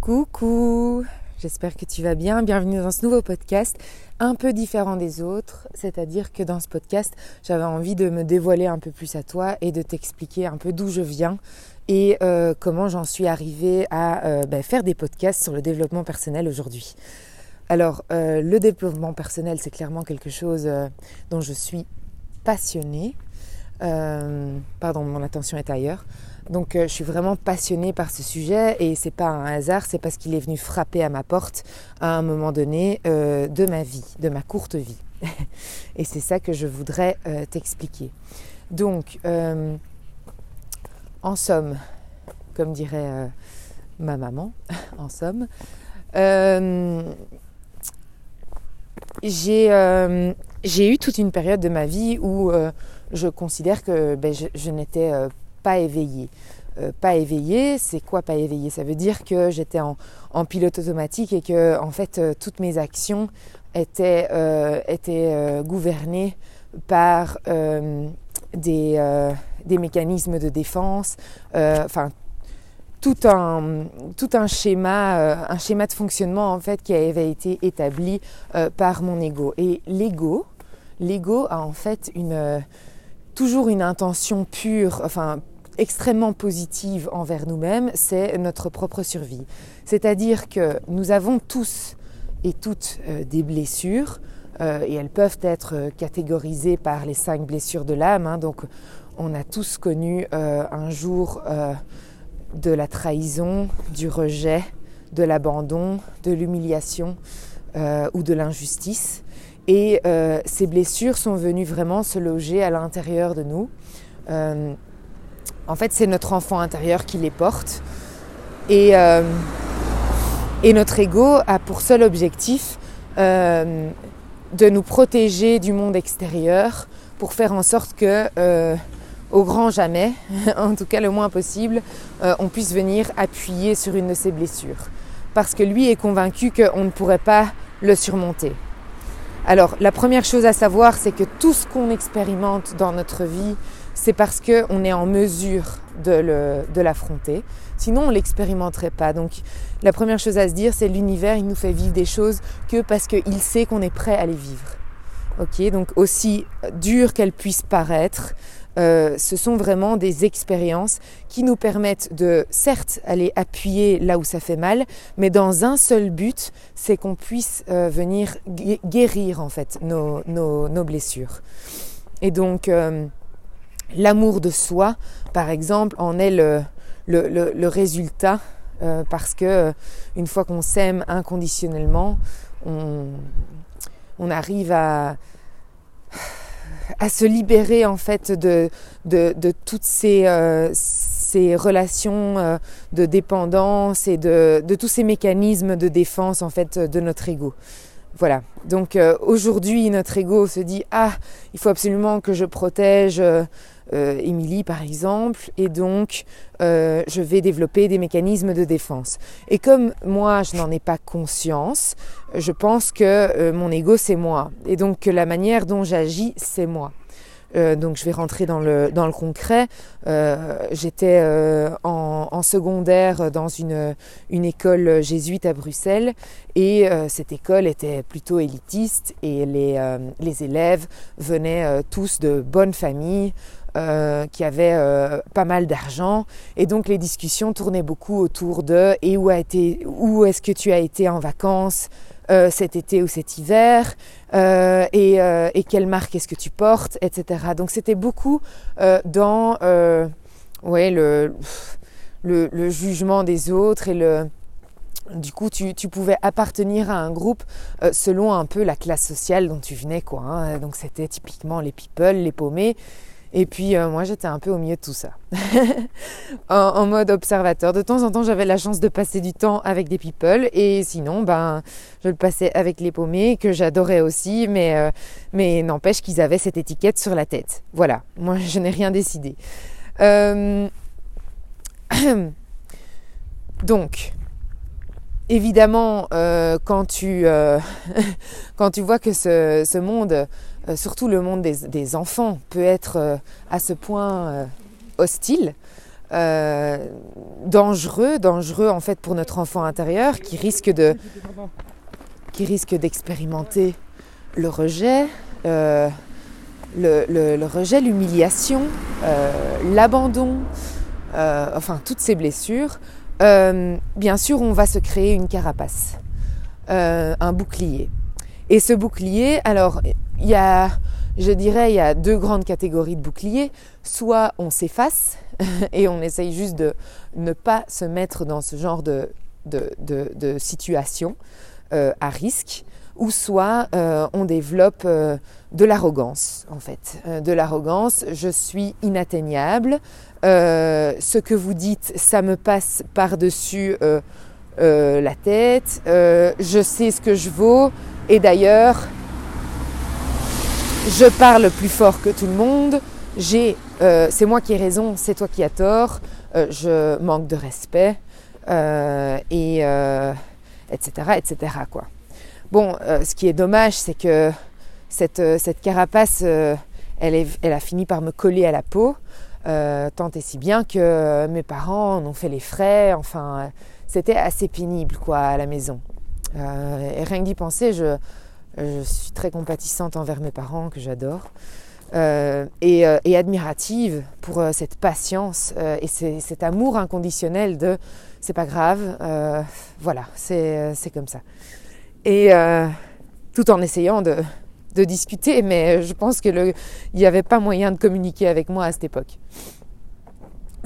Coucou, j'espère que tu vas bien. Bienvenue dans ce nouveau podcast, un peu différent des autres. C'est-à-dire que dans ce podcast, j'avais envie de me dévoiler un peu plus à toi et de t'expliquer un peu d'où je viens et euh, comment j'en suis arrivée à euh, ben, faire des podcasts sur le développement personnel aujourd'hui. Alors, euh, le développement personnel, c'est clairement quelque chose dont je suis passionnée. pardon, mon attention est ailleurs. Donc euh, je suis vraiment passionnée par ce sujet et c'est pas un hasard, c'est parce qu'il est venu frapper à ma porte à un moment donné euh, de ma vie, de ma courte vie. et c'est ça que je voudrais euh, t'expliquer. Donc, en somme, comme dirait ma maman, en somme, j'ai eu toute une période de ma vie où je considère que ben, je, je n'étais pas éveillé. Euh, pas éveillé, c'est quoi pas éveillé Ça veut dire que j'étais en, pilote automatique et que en fait euh, toutes mes actions étaient, euh, gouvernées par des, mécanismes de défense, enfin tout un, tout un schéma, un schéma de fonctionnement en fait qui avait été établi par mon ego. Et l'ego, l'ego a en fait une toujours une intention pure, enfin extrêmement positive envers nous-mêmes, c'est notre propre survie. C'est-à-dire que nous avons tous et toutes euh, des blessures, euh, et elles peuvent être catégorisées par les cinq blessures de l'âme. Hein. donc on a tous connu euh, un jour de la trahison, du rejet, de l'abandon, de l'humiliation ou de l'injustice. Et ces blessures sont venues vraiment se loger à l'intérieur de nous. En fait, c'est notre enfant intérieur qui les porte. Et, euh, notre ego a pour seul objectif euh, de nous protéger du monde extérieur pour faire en sorte que, euh, au grand jamais, en tout cas le moins possible, on puisse venir appuyer sur une de ses blessures. Parce que lui est convaincu qu'on ne pourrait pas le surmonter. Alors, la première chose à savoir, c'est que tout ce qu'on expérimente dans notre vie, c'est parce qu'on est en mesure de l'affronter. Sinon, on ne l'expérimenterait pas. Donc, la première chose à se dire, c'est l'univers, il nous fait vivre des choses que parce qu'il sait qu'on est prêt à les vivre. Ok, donc aussi dur qu'elles puissent paraître, euh, ce sont vraiment des expériences qui nous permettent de, certes, aller appuyer là où ça fait mal, mais dans un seul but, c'est qu'on puisse euh, venir guérir en fait nos, blessures. Et donc, euh, L'amour de soi, par exemple, en est le, résultat euh, parce que euh, une fois qu'on s'aime inconditionnellement, on, arrive à, se libérer en fait de, toutes ces, euh, relations de dépendance et de, de, tous ces mécanismes de défense en fait de notre ego. Voilà. Donc aujourd'hui, notre ego se dit ah, il faut absolument que je protège euh, Émilie par exemple, et donc euh, je vais développer des mécanismes de défense. Et comme moi je n'en ai pas conscience, je pense que euh, mon ego c'est moi, et donc que la manière dont j'agis c'est moi. Donc je vais rentrer dans le, concret. J'étais en, en, secondaire dans une, école jésuite à Bruxelles et cette école était plutôt élitiste et les élèves venaient tous de bonnes familles. Euh, qui avait euh, pas mal d'argent et donc les discussions tournaient beaucoup autour de et où a été où est-ce que tu as été en vacances euh, cet été ou cet hiver et, quelle marque est-ce que tu portes etc donc c'était beaucoup dans ouais le, le, le, jugement des autres et le du coup, tu, tu, pouvais appartenir à un groupe selon un peu la classe sociale dont tu venais, quoi. Hein. Donc, c'était typiquement les people, les paumés. Et puis euh, moi j'étais un peu au milieu de tout ça, en, mode observateur. De temps en temps j'avais la chance de passer du temps avec des people et sinon ben je le passais avec les paumés que j'adorais aussi, mais, euh, mais n'empêche qu'ils avaient cette étiquette sur la tête. Voilà, moi je n'ai rien décidé. Euh, donc, évidemment, quand, tu, quand tu vois que ce, monde euh, surtout le monde des, enfants, peut être euh, à ce point euh, hostile, dangereux, dangereux en fait pour notre enfant intérieur qui risque d'expérimenter le, rejet, l'humiliation, l'abandon, enfin toutes ces blessures. Bien sûr, on va se créer une carapace, un bouclier. Et ce bouclier, alors il y a je dirais, il y a deux grandes catégories de boucliers. Soit on s'efface et on essaye juste de ne pas se mettre dans ce genre de, de, situation euh, à risque, ou soit euh, on développe euh, de l'arrogance, en fait. de l'arrogance, je suis inatteignable, ce que vous dites, ça me passe par-dessus la tête, je sais ce que je vaux, et d'ailleurs, je parle plus fort que tout le monde, j'ai, euh, c'est moi qui ai raison, c'est toi qui as tort, euh, je manque de respect, euh, et etc., etc. Quoi. Bon, ce qui est dommage, c'est que cette, cette carapace, elle, est, elle, a fini par me coller à la peau, tant et si bien que mes parents en ont fait les frais, enfin, c'était assez pénible quoi à la maison. et rien que d'y penser, je suis très compatissante envers mes parents, que j'adore. Euh, euh, et, admirative pour euh, cette patience et cet amour inconditionnel de c'est pas grave, voilà, c'est comme ça. Et tout en essayant de, discuter, mais je pense qu'il n'y avait pas moyen de communiquer avec moi à cette époque.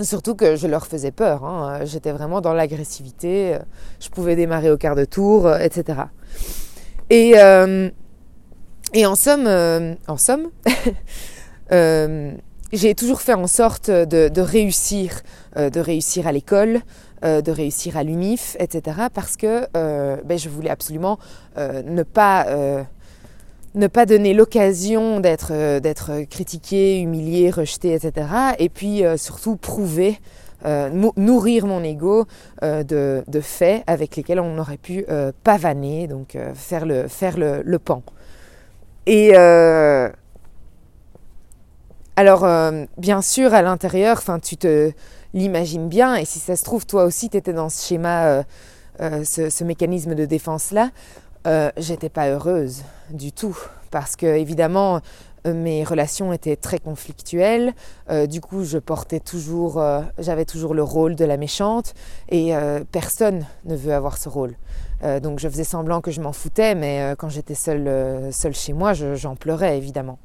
Surtout que je leur faisais peur, hein. j'étais vraiment dans l'agressivité, je pouvais démarrer au quart de tour, etc. Et, euh, et en somme, euh, euh, j'ai toujours fait en sorte de réussir, de réussir à l'école, de réussir à l'UNIF, etc. Parce que ben, je voulais absolument ne pas ne pas donner l'occasion d'être d'être critiqué, humilié, rejeté, etc. Et puis surtout prouver euh, nourrir mon ego euh, de, faits avec lesquels on aurait pu euh, pavaner, donc faire, le, faire le, pan. Et alors, bien sûr, à l'intérieur, tu te l'imagines bien, et si ça se trouve, toi aussi, tu étais dans ce schéma, ce, ce, mécanisme de défense-là, j'étais pas heureuse du tout. Parce que, évidemment, euh, mes relations étaient très conflictuelles. Euh, du coup, je portais toujours, euh, j'avais toujours le rôle de la méchante et personne ne veut avoir ce rôle. donc, je faisais semblant que je m'en foutais, mais quand j'étais seule, seule chez moi, j'en pleurais évidemment.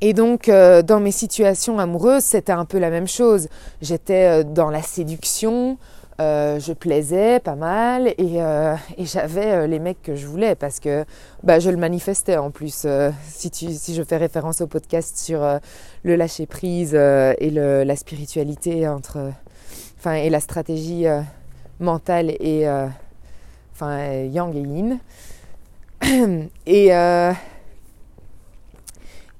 Et donc, dans mes situations amoureuses, c'était un peu la même chose. J'étais dans la séduction, euh, je plaisais pas mal et, euh, j'avais euh, les mecs que je voulais parce que bah, je le manifestais en plus. si, si je fais référence au podcast sur le lâcher prise et la spiritualité entre, enfin et la stratégie mentale et enfin yang et yin. et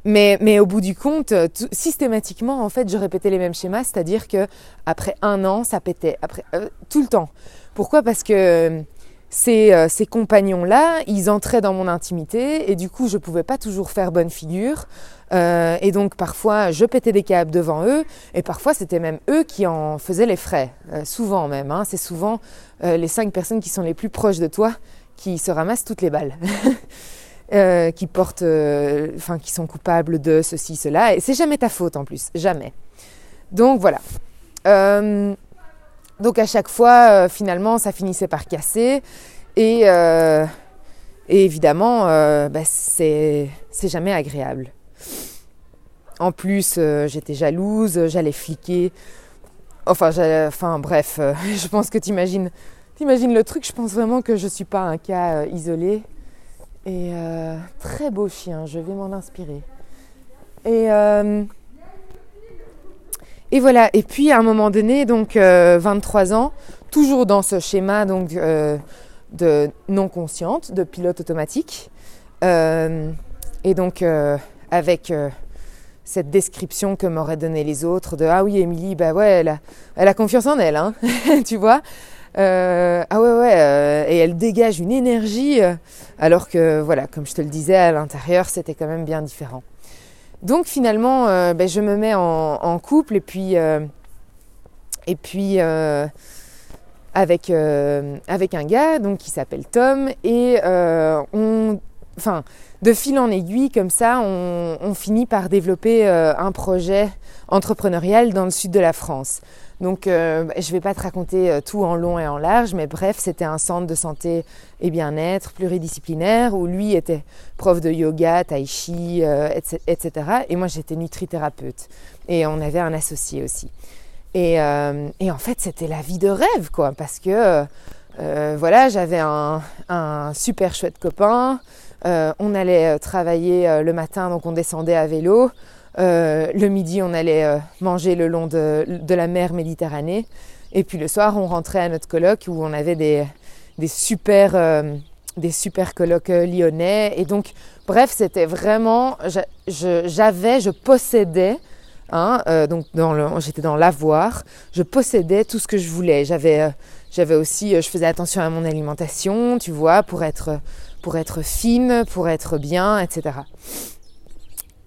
mais, au bout du compte, systématiquement, en fait, je répétais les mêmes schémas, c'est-à-dire que après un an, ça pétait, après euh, tout le temps. Pourquoi? Parce que euh, ces, euh, compagnons-là, ils entraient dans mon intimité et du coup, je pouvais pas toujours faire bonne figure. Euh, et donc, parfois, je pétais des câbles devant eux et parfois, c'était même eux qui en faisaient les frais. souvent même. Hein, C'est souvent les cinq personnes qui sont les plus proches de toi qui se ramassent toutes les balles. Euh, qui portent, euh, enfin, qui sont coupables de ceci, cela. Et c'est jamais ta faute en plus, jamais. Donc voilà. Euh, donc à chaque fois, finalement, ça finissait par casser. Et, évidemment, bah, c'est jamais agréable. En plus, j'étais jalouse, j'allais fliquer. Enfin, enfin bref, je pense que tu imagines, le truc. Je pense vraiment que je ne suis pas un cas isolé. Et euh, très beau chien, je vais m'en inspirer. Et, euh, et voilà, et puis à un moment donné, donc 23 euh, ans, toujours dans ce schéma donc, de non consciente, de pilote automatique. et donc avec cette description que m'auraient donné les autres de Ah oui, Émilie, bah ouais, elle a, elle a confiance en elle, hein, tu vois? Euh, ah ouais, ouais, euh, et elle dégage une énergie, euh, alors que, voilà, comme je te le disais, à l'intérieur, c'était quand même bien différent. Donc finalement, ben, je me mets en, couple et puis, et puis avec, avec un gars donc, qui s'appelle Tom et on, enfin, de fil en aiguille, comme ça, on, finit par développer un projet entrepreneurial dans le sud de la France. Donc, euh, je ne vais pas te raconter euh, tout en long et en large, mais bref, c'était un centre de santé et bien-être pluridisciplinaire où lui était prof de yoga, tai chi, etc., Et moi, j'étais nutrithérapeute. Et on avait un associé aussi. Et, en fait, c'était la vie de rêve, quoi, parce que voilà, j'avais un, un, super chouette copain. Euh, on allait euh, travailler euh, le matin, donc on descendait à vélo. Le midi, on allait manger le long de, la mer Méditerranée. Et puis le soir, on rentrait à notre colloque où on avait des, super, des super colloques lyonnais. Et donc, bref, c'était vraiment, j'avais, je, possédais Hein, donc j'étais dans l'avoir, je possédais tout ce que je voulais. J'avais, j'avais aussi, je faisais attention à mon alimentation, tu vois, pour être pour être fine, pour être bien, etc.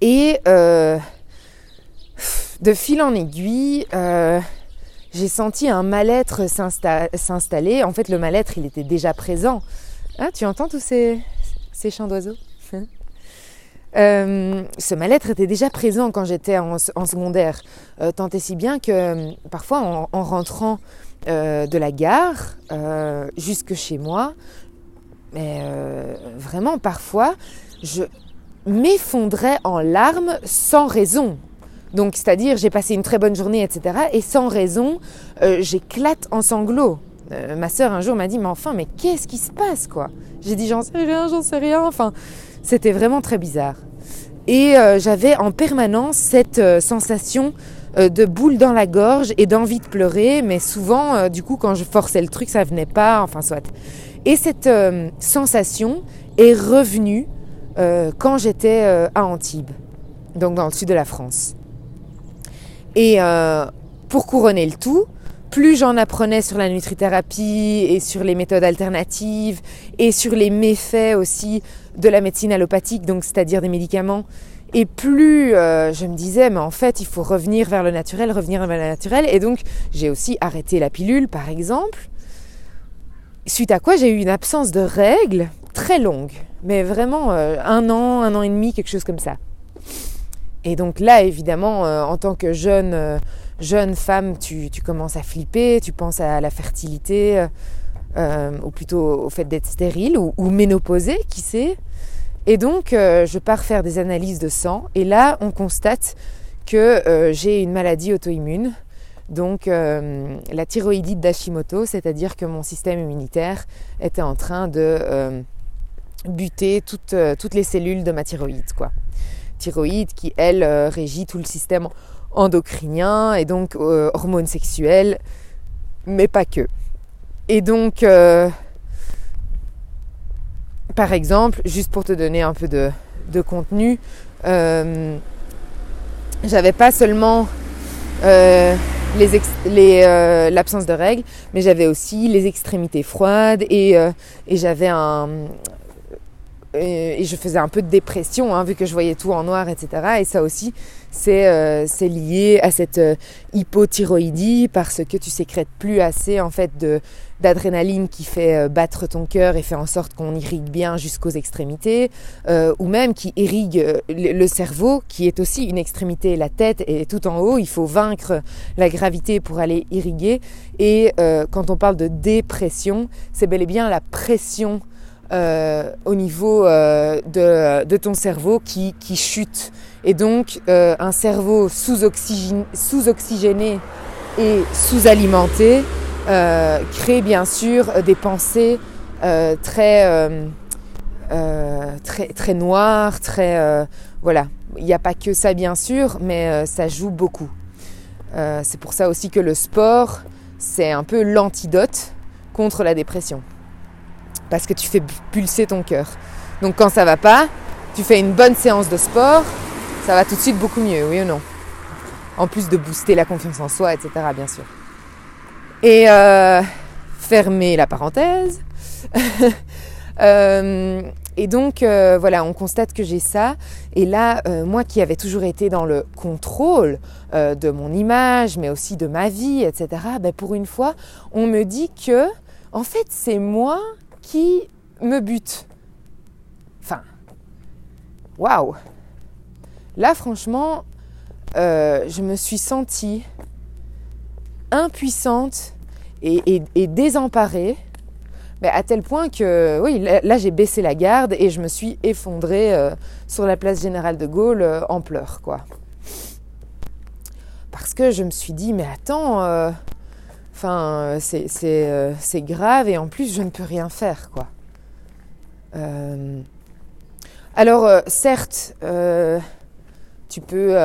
Et euh, de fil en aiguille, euh, j'ai senti un mal-être s'installer. En fait, le mal-être, il était déjà présent. Ah, tu entends tous ces, chants d'oiseaux? Euh, ce mal-être était déjà présent quand j'étais en, secondaire, tant et si bien que parfois en, en rentrant de la gare jusque chez moi, mais vraiment parfois, je m'effondrais en larmes sans raison. Donc, c'est-à-dire, j'ai passé une très bonne journée, etc. Et sans raison, euh, j'éclate en sanglots. Euh, ma sœur un jour m'a dit, mais enfin, mais qu'est-ce qui se passe, quoi? J'ai dit, j'en sais rien, j'en sais rien. Enfin, c'était vraiment très bizarre. Et j'avais en permanence cette sensation de boule dans la gorge et d'envie de pleurer, mais souvent, du coup, quand je forçais le truc, ça venait pas. Enfin, soit. Et cette euh, sensation est revenue euh, quand j'étais euh, à Antibes, donc dans le sud de la France. Et pour couronner le tout, plus j'en apprenais sur la nutrithérapie et sur les méthodes alternatives et sur les méfaits aussi de la médecine allopathique, donc c'est-à-dire des médicaments, et plus je me disais, mais en fait, il faut revenir vers le naturel, revenir vers le naturel. Et donc, j'ai aussi arrêté la pilule, par exemple. Suite à quoi j'ai eu une absence de règles très longue, mais vraiment euh, un an, un an et demi, quelque chose comme ça. Et donc là, évidemment, euh, en tant que jeune, euh, jeune femme, tu, commences à flipper, tu penses à la fertilité, ou plutôt au fait d'être stérile ou, ou, ménopausée, qui sait. Et donc, je pars faire des analyses de sang, et là, on constate que j'ai une maladie auto-immune donc la thyroïdite d'Hashimoto, c'est-à-dire que mon système immunitaire était en train de buter toutes, euh, toutes, les cellules de ma thyroïde. Quoi. Thyroïde qui, elle, régit tout le système endocrinien et donc hormones sexuelles, mais pas que. Et donc, par exemple, juste pour te donner un peu de, de contenu, j'avais pas seulement euh, l'absence de règles, mais j'avais aussi les extrémités froides et, euh, et j'avais un et, je faisais un peu de dépression hein, vu que je voyais tout en noir, etc. Et ça aussi, c'est euh, lié à cette hypothyroïdie parce que tu sécrètes plus assez en fait d'adrénaline qui fait euh, battre ton cœur et fait en sorte qu'on irrigue bien jusqu'aux extrémités, euh, ou même qui irrigue euh, le cerveau, qui est aussi une extrémité, la tête est tout en haut, il faut vaincre la gravité pour aller irriguer. Et quand on parle de dépression, c'est bel et bien la pression au niveau de, ton cerveau qui, chute. Et donc un cerveau sous-oxygéné et sous-alimenté euh, crée bien sûr des pensées euh, très, euh, très, très noires, très voilà. Il n'y a pas que ça bien sûr, mais ça joue beaucoup. c'est pour ça aussi que le sport, c'est un peu l'antidote contre la dépression. Parce que tu fais pulser ton cœur. Donc quand ça va pas, tu fais une bonne séance de sport, ça va tout de suite beaucoup mieux, oui ou non? En plus de booster la confiance en soi, etc. bien sûr. Et euh, fermer la parenthèse. Euh, Et donc, euh, voilà, on constate que j'ai ça. Et là, moi qui avais toujours été dans le contrôle de mon image, mais aussi de ma vie, etc., ben, pour une fois, on me dit que, en fait, c'est moi qui me bute. Enfin, waouh! Là, franchement, je me suis sentie impuissante et désemparée à tel point que, oui, là, j'ai baissé la garde et je me suis effondrée euh, sur la place générale de Gaulle euh, en pleurs, quoi. Parce que je me suis dit, mais attends, euh, enfin, c'est grave et en plus, je ne peux rien faire, quoi. alors, certes, tu peux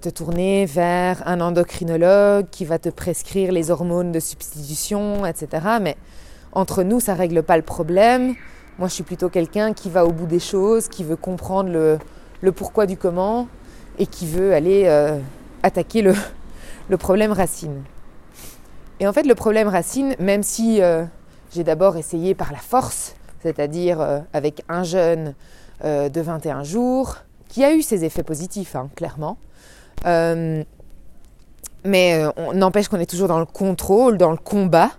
te tourner vers un endocrinologue qui va te prescrire les hormones de substitution, etc. Mais entre nous, ça règle pas le problème. Moi, je suis plutôt quelqu'un qui va au bout des choses, qui veut comprendre le, pourquoi du comment et qui veut aller euh, attaquer le, problème racine. Et en fait, le problème racine, même si euh, j'ai d'abord essayé par la force, c'est-à-dire euh, avec un jeune de 21 jours, qui a eu ses effets positifs, hein, clairement, mais n'empêche qu'on est toujours dans le contrôle, dans le combat,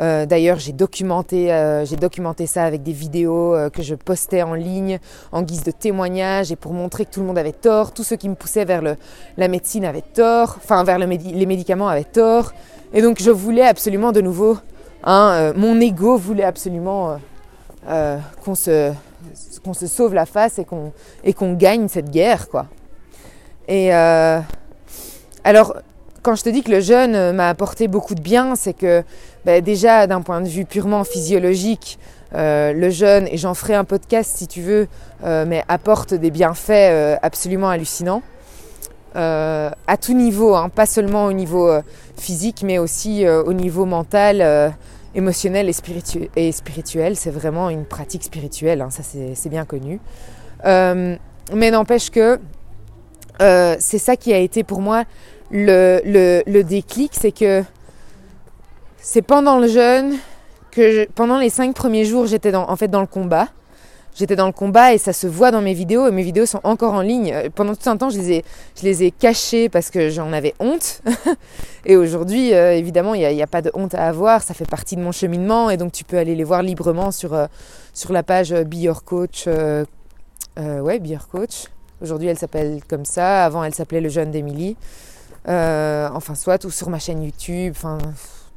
euh, d'ailleurs, j'ai documenté, euh, documenté ça avec des vidéos euh, que je postais en ligne en guise de témoignage et pour montrer que tout le monde avait tort. Tous ceux qui me poussaient vers la médecine avaient tort, enfin vers le les médicaments avaient tort. Et donc, je voulais absolument de nouveau, hein, mon ego voulait absolument qu'on se, se sauve la face et qu'on, et qu'on gagne cette guerre, quoi. Et alors, quand je te dis que le jeûne euh, m'a apporté beaucoup de bien, c'est que bah, déjà d'un point de vue purement physiologique, euh, le jeûne, et j'en ferai un podcast si tu veux, euh, mais apporte des bienfaits absolument hallucinants. à tout niveau, hein, pas seulement au niveau physique, mais aussi au niveau mental, émotionnel et, spirituel. C'est vraiment une pratique spirituelle, hein, ça c'est bien connu. mais n'empêche que c'est ça qui a été pour moi le, le, déclic, c'est que c'est pendant le jeûne que pendant les cinq premiers jours, j'étais en fait dans le combat. J'étais dans le combat et ça se voit dans mes vidéos et mes vidéos sont encore en ligne. Pendant tout un temps, je les ai, je les ai cachées parce que j'en avais honte. et aujourd'hui, euh, évidemment, il n'y a, pas de honte à avoir. Ça fait partie de mon cheminement et donc tu peux aller les voir librement sur, euh, sur la page Be Coach. Euh, ouais, Coach. Aujourd'hui, elle s'appelle comme ça. Avant, elle s'appelait Le Jeune d'Émilie. Euh, enfin, soit ou sur ma chaîne YouTube. Enfin,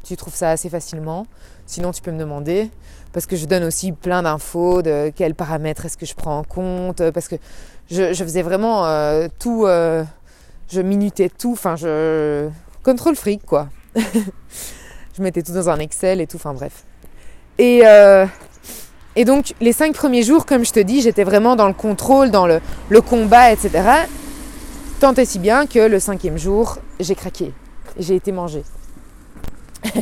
tu trouves ça assez facilement. Sinon, tu peux me demander. Parce que je donne aussi plein d'infos de quels paramètres est-ce que je prends en compte. Parce que je, faisais vraiment euh, tout. Euh, je minutais tout. Enfin, je. Contrôle fric, quoi. je mettais tout dans un Excel et tout. Enfin, bref. Et. Et donc les cinq premiers jours, comme je te dis, j'étais vraiment dans le contrôle, dans le, le combat, etc. Tant et si bien que le cinquième jour, j'ai craqué. J'ai été mangée.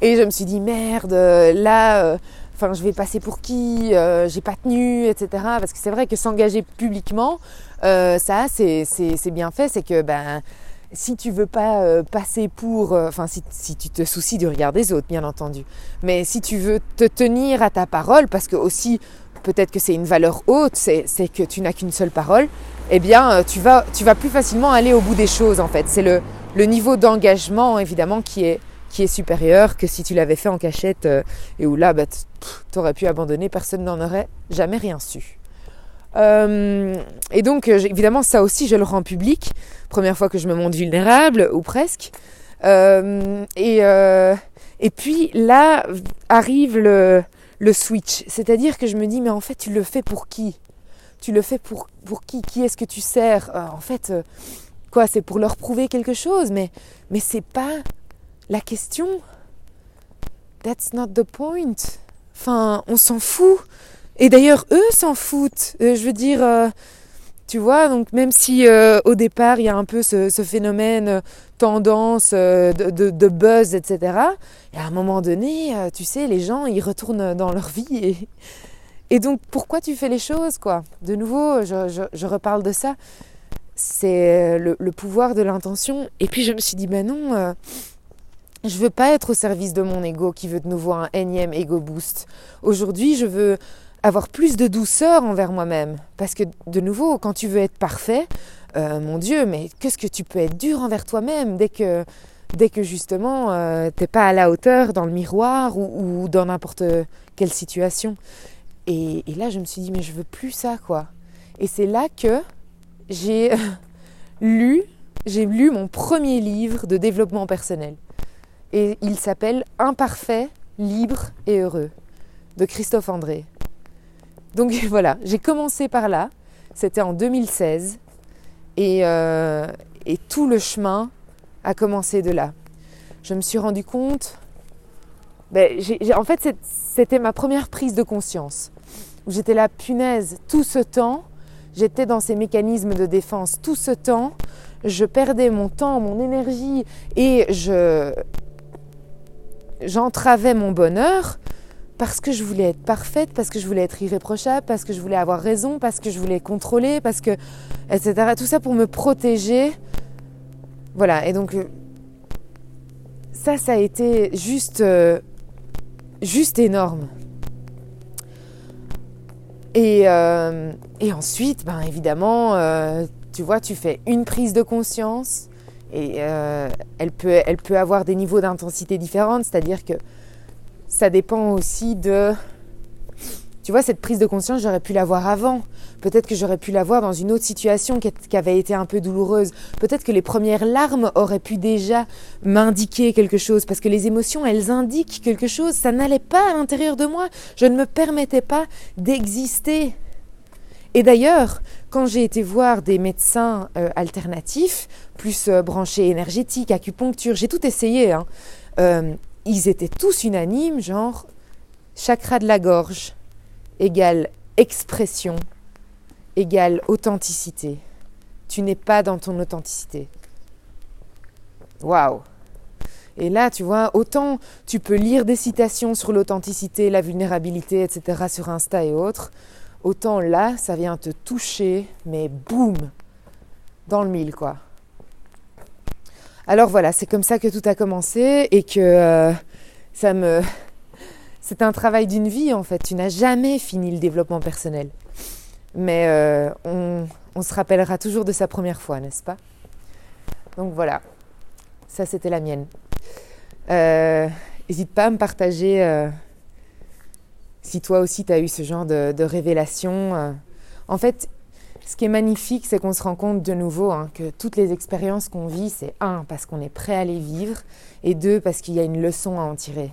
et je me suis dit, merde, là, euh, je vais passer pour qui euh, J'ai pas tenu, etc. Parce que c'est vrai que s'engager publiquement, euh, ça, c'est bien fait. C'est que, ben, si tu veux pas passer pour, enfin si, si, tu te soucies du regard des autres, bien entendu, mais si tu veux te tenir à ta parole, parce que aussi peut-être que c'est une valeur haute, c'est que tu n'as qu'une seule parole, eh bien, euh, tu vas, tu vas plus facilement aller au bout des choses, en fait. C'est le, le niveau d'engagement, évidemment, qui est, qui est supérieur que si tu l'avais fait en cachette euh, et où là, bah, tu aurais pu abandonner, personne n'en aurait jamais rien su. Euh, et donc, évidemment, ça aussi, je le rends public. Première fois que je me montre vulnérable, ou presque. et, et puis là arrive le, le switch. C'est-à-dire que je me dis, mais en fait, tu le fais pour qui? Tu le fais pour, pour qui Qui est-ce que tu sers euh, En fait, euh, quoi, c'est pour leur prouver quelque chose, mais, mais c'est pas la question. That's not the point. Enfin, on s'en fout. Et d'ailleurs, eux s'en foutent. Euh, je veux dire, tu vois, donc même si au départ il y a un peu ce, phénomène tendance euh, de, buzz, etc., et à un moment donné, tu sais, les gens ils retournent dans leur vie. Et, et donc pourquoi tu fais les choses, quoi? De nouveau, je, reparle de ça. C'est le, pouvoir de l'intention. Et puis je me suis dit, ben non, je veux pas être au service de mon ego qui veut de nouveau un énième ego boost. Aujourd'hui, je veux avoir plus de douceur envers moi-même. Parce que de nouveau, quand tu veux être parfait, euh, mon Dieu, mais qu'est-ce que tu peux être dur envers toi-même dès que, dès que justement euh, t'es pas à la hauteur dans le miroir ou, dans n'importe quelle situation? Et, là, je me suis dit, mais je veux plus ça, quoi. Et c'est là que j'ai lu, j'ai lu mon premier livre de développement personnel. Et il s'appelle Imparfait, libre et heureux de Christophe André. Donc voilà, j'ai commencé par là. C'était en 2016. Euh, et, tout le chemin a commencé de là. Je me suis rendu compte. Ben, en fait, c'était ma première prise de conscience. J'étais là, punaise, tout ce temps, j'étais dans ces mécanismes de défense. Tout ce temps, je perdais mon temps, mon énergie et je j'entravais mon bonheur parce que je voulais être parfaite, parce que je voulais être irréprochable, parce que je voulais avoir raison, parce que je voulais contrôler, parce que etc. Tout ça pour me protéger. Voilà. Et donc euh, ça, ça a été juste, euh, juste énorme. Et, euh, et ensuite, ben évidemment, tu vois, tu fais une prise de conscience et elle, peut, elle peut avoir des niveaux d'intensité différents, c'est-à-dire que ça dépend aussi de... Tu vois, cette prise de conscience, j'aurais pu l'avoir avant. Peut-être que j'aurais pu l'avoir dans une autre situation qui avait été un peu douloureuse. Peut-être que les premières larmes auraient pu déjà m'indiquer quelque chose. Parce que les émotions, elles indiquent quelque chose. Ça n'allait pas à l'intérieur de moi. Je ne me permettais pas d'exister. Et d'ailleurs, quand j'ai été voir des médecins euh, alternatifs, plus euh, branchés énergétiques, acupuncture, j'ai tout essayé. Hein, euh, ils étaient tous unanimes, genre chakra de la gorge égale expression égale authenticité. Tu n'es pas dans ton authenticité. Waouh Et là, tu vois, autant tu peux lire des citations sur l'authenticité, la vulnérabilité, etc. sur Insta et autres, autant là, ça vient te toucher, mais boum Dans le mille, quoi. Alors voilà, c'est comme ça que tout a commencé et que euh, ça me. C'est un travail d'une vie en fait. Tu n'as jamais fini le développement personnel. Mais euh, on, se rappellera toujours de sa première fois, n'est-ce pas? Donc voilà, ça c'était la mienne. N'hésite euh, pas à me partager si toi aussi tu as eu ce genre de, de révélation. En fait, ce qui est magnifique, c'est qu'on se rend compte de nouveau hein, que toutes les expériences qu'on vit, c'est un, parce qu'on est prêt à les vivre, et deux, parce qu'il y a une leçon à en tirer.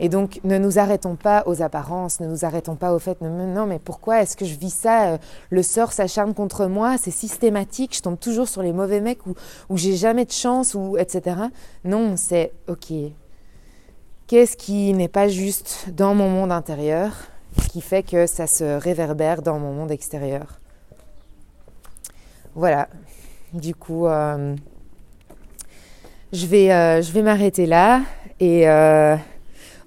Et donc, ne nous arrêtons pas aux apparences, ne nous arrêtons pas au fait, non, mais pourquoi est-ce que je vis ça euh, Le sort s'acharne contre moi, c'est systématique, je tombe toujours sur les mauvais mecs ou, j'ai jamais de chance, ou etc. Non, c'est ok. Qu'est-ce qui n'est pas juste dans mon monde intérieur, qui fait que ça se réverbère dans mon monde extérieur? Voilà. Du coup, euh, je vais, euh, je vais m'arrêter là. Et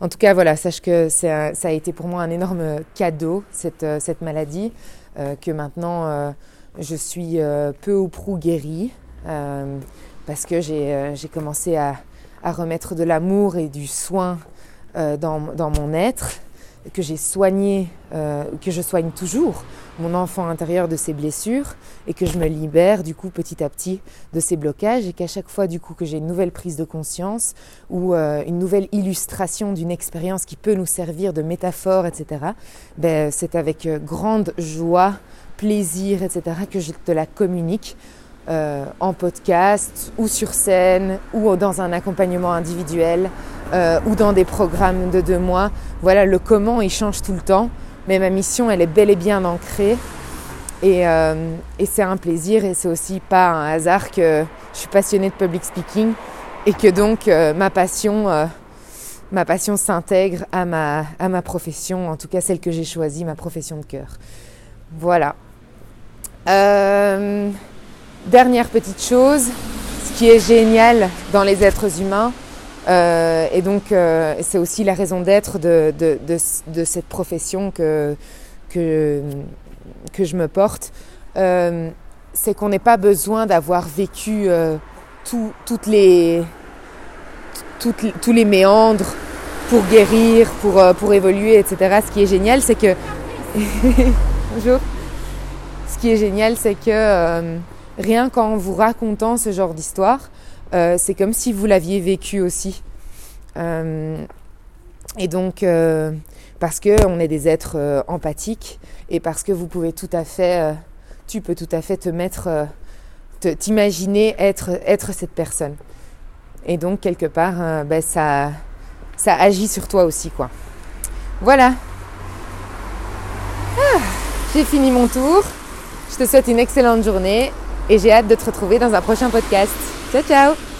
en tout cas, voilà, sache que ça a été pour moi un énorme cadeau, cette, cette maladie, que maintenant je suis peu ou prou guérie, parce que j'ai commencé à, remettre de l'amour et du soin dans mon être que j'ai soigné, euh, que je soigne toujours mon enfant intérieur de ses blessures et que je me libère du coup petit à petit de ces blocages et qu'à chaque fois du coup que j'ai une nouvelle prise de conscience ou euh, une nouvelle illustration d'une expérience qui peut nous servir de métaphore, etc., ben, c'est avec euh, grande joie, plaisir, etc., que je te la communique euh, en podcast ou sur scène ou dans un accompagnement individuel euh, ou dans des programmes de deux mois. Voilà, le comment il change tout le temps, mais ma mission elle est bel et bien ancrée et, euh, et c'est un plaisir et c'est aussi pas un hasard que je suis passionnée de public speaking et que donc ma passion ma passion s'intègre à ma, à ma profession, en tout cas celle que j'ai choisie, ma profession de cœur. Voilà. Dernière petite chose, ce qui est génial dans les êtres humains, euh, et donc euh, c'est aussi la raison d'être de, cette profession que, que, je me porte, euh, c'est qu'on n'ait pas besoin d'avoir vécu toutes les, tous les méandres pour guérir, pour, pour évoluer, etc. Ce qui est génial, c'est que... Bonjour. Ce qui est génial, c'est que rien qu'en vous racontant ce genre d'histoire, euh, c'est comme si vous l'aviez vécu aussi. et donc, parce qu'on est des êtres empathiques et parce que vous pouvez tout à fait, tu peux tout à fait te mettre, t'imaginer être, être cette personne. Et donc, quelque part, ben, ça ça agit sur toi aussi, quoi. Voilà. Ah, j'ai fini mon tour. Je te souhaite une excellente journée et j'ai hâte de te retrouver dans un prochain podcast. Ciao, ciao